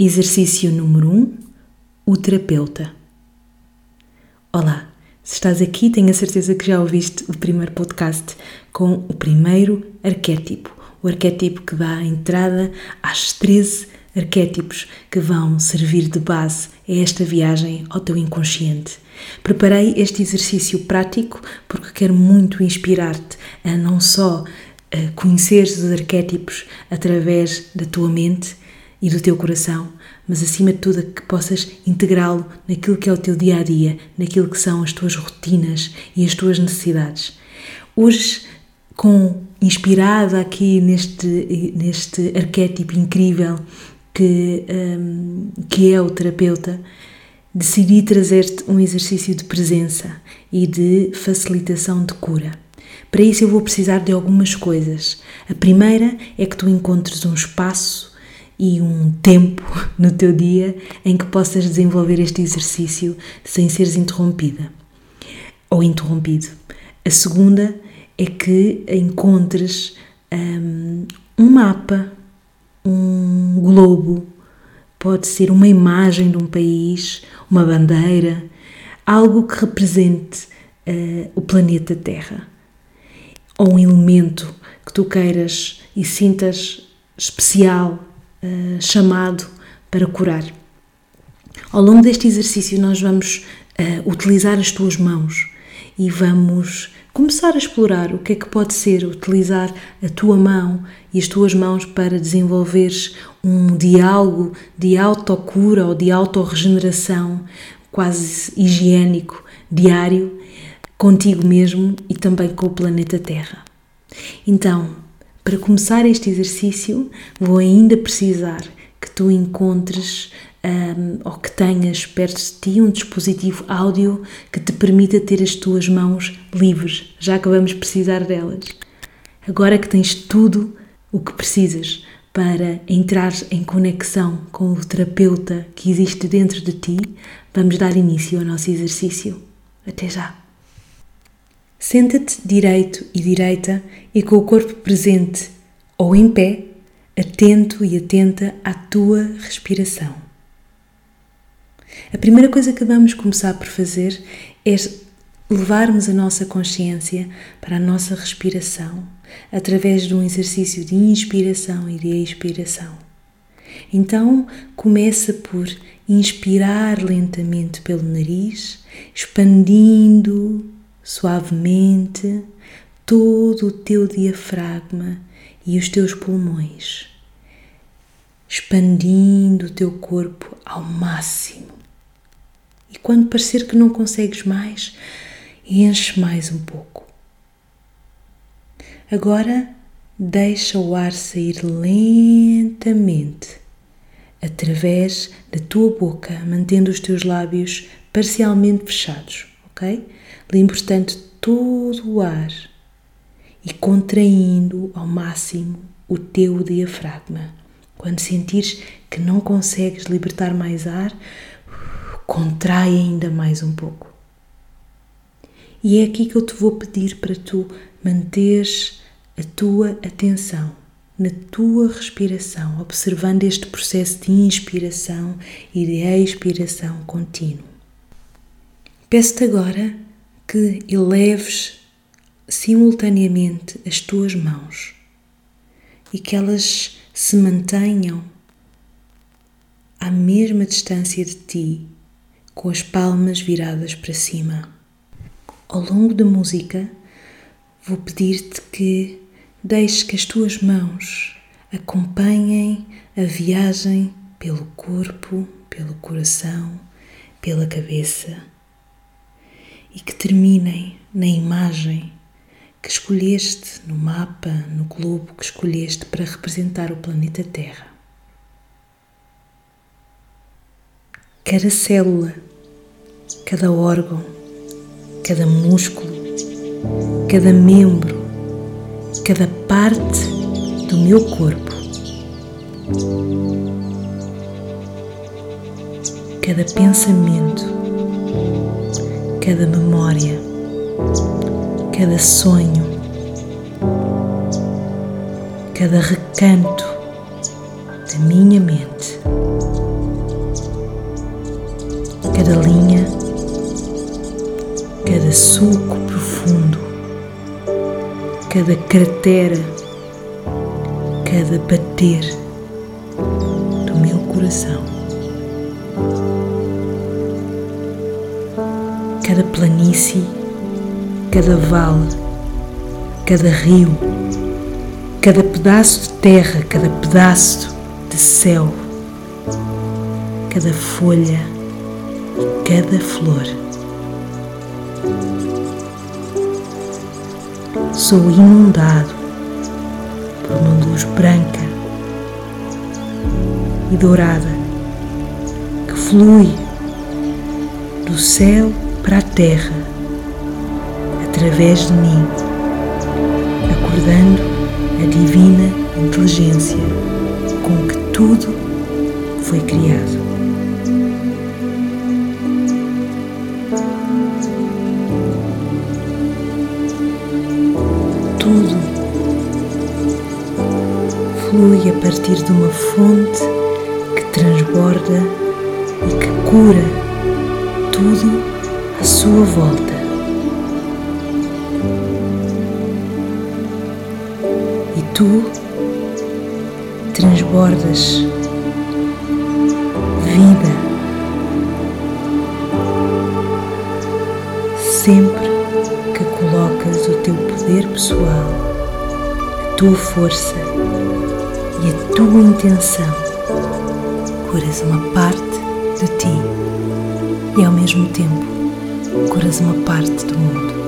Exercício número 1: um, O terapeuta. Olá, se estás aqui, tenho a certeza que já ouviste o primeiro podcast com o primeiro arquétipo, o arquétipo que dá a entrada às 13 arquétipos que vão servir de base a esta viagem ao teu inconsciente. Preparei este exercício prático porque quero muito inspirar-te a não só a conheceres os arquétipos através da tua mente e do teu coração, mas acima de tudo que possas integrá-lo naquilo que é o teu dia a dia, naquilo que são as tuas rotinas e as tuas necessidades. Hoje, com inspirada aqui neste neste arquétipo incrível que um, que é o terapeuta, decidi trazer-te um exercício de presença e de facilitação de cura. Para isso eu vou precisar de algumas coisas. A primeira é que tu encontres um espaço e um tempo no teu dia em que possas desenvolver este exercício sem seres interrompida ou interrompido. A segunda é que encontres um, um mapa, um globo, pode ser uma imagem de um país, uma bandeira, algo que represente uh, o planeta Terra, ou um elemento que tu queiras e sintas especial uh, chamado para curar. Ao longo deste exercício, nós vamos uh, utilizar as tuas mãos e vamos começar a explorar o que é que pode ser utilizar a tua mão e as tuas mãos para desenvolveres um diálogo de autocura ou de autorregeneração quase higiênico, diário, contigo mesmo e também com o planeta Terra. Então, para começar este exercício, vou ainda precisar que tu encontres um, ou que tenhas perto de ti um dispositivo áudio que te permita ter as tuas mãos livres, já que vamos precisar delas. Agora que tens tudo o que precisas para entrar em conexão com o terapeuta que existe dentro de ti, vamos dar início ao nosso exercício. Até já! Senta-te direito e direita e com o corpo presente ou em pé, atento e atenta à tua respiração. A primeira coisa que vamos começar por fazer é levarmos a nossa consciência para a nossa respiração através de um exercício de inspiração e de expiração. Então, começa por inspirar lentamente pelo nariz, expandindo suavemente todo o teu diafragma e os teus pulmões, expandindo o teu corpo ao máximo. E quando parecer que não consegues mais, enche mais um pouco. Agora deixa o ar sair lentamente através da tua boca, mantendo os teus lábios parcialmente fechados, ok? Limpa, portanto, todo o ar e contraindo ao máximo o teu diafragma. Quando sentires que não consegues libertar mais ar, contrai ainda mais um pouco. E é aqui que eu te vou pedir para tu manteres a tua atenção na tua respiração, observando este processo de inspiração e de expiração contínuo. Peço-te agora que eleves simultaneamente as tuas mãos e que elas se mantenham à mesma distância de ti, com as palmas viradas para cima. Ao longo da música, vou pedir-te que deixes que as tuas mãos acompanhem a viagem pelo corpo, pelo coração, pela cabeça e que terminem na imagem que escolheste no mapa, no globo que escolheste para representar o planeta Terra. Cada célula, cada órgão, cada músculo, cada membro, cada parte do meu corpo, cada pensamento, cada memória, cada sonho, cada recanto da minha mente cada linha, cada sulco profundo, cada cratera, cada bater do meu coração. Cada planície, cada vale, cada rio, cada pedaço de terra, cada pedaço de céu, cada folha e cada flor. Sou inundado por uma luz branca e dourada que flui do céu para a terra através de mim, acordando a divina inteligência com que tudo foi criado. Tudo flui a partir de uma fonte que transborda e que cura tudo à sua volta. E tu transbordas vida sempre que colocas o teu poder pessoal, a tua força e a tua intenção, curas uma parte de ti e ao mesmo tempo curas uma parte do mundo.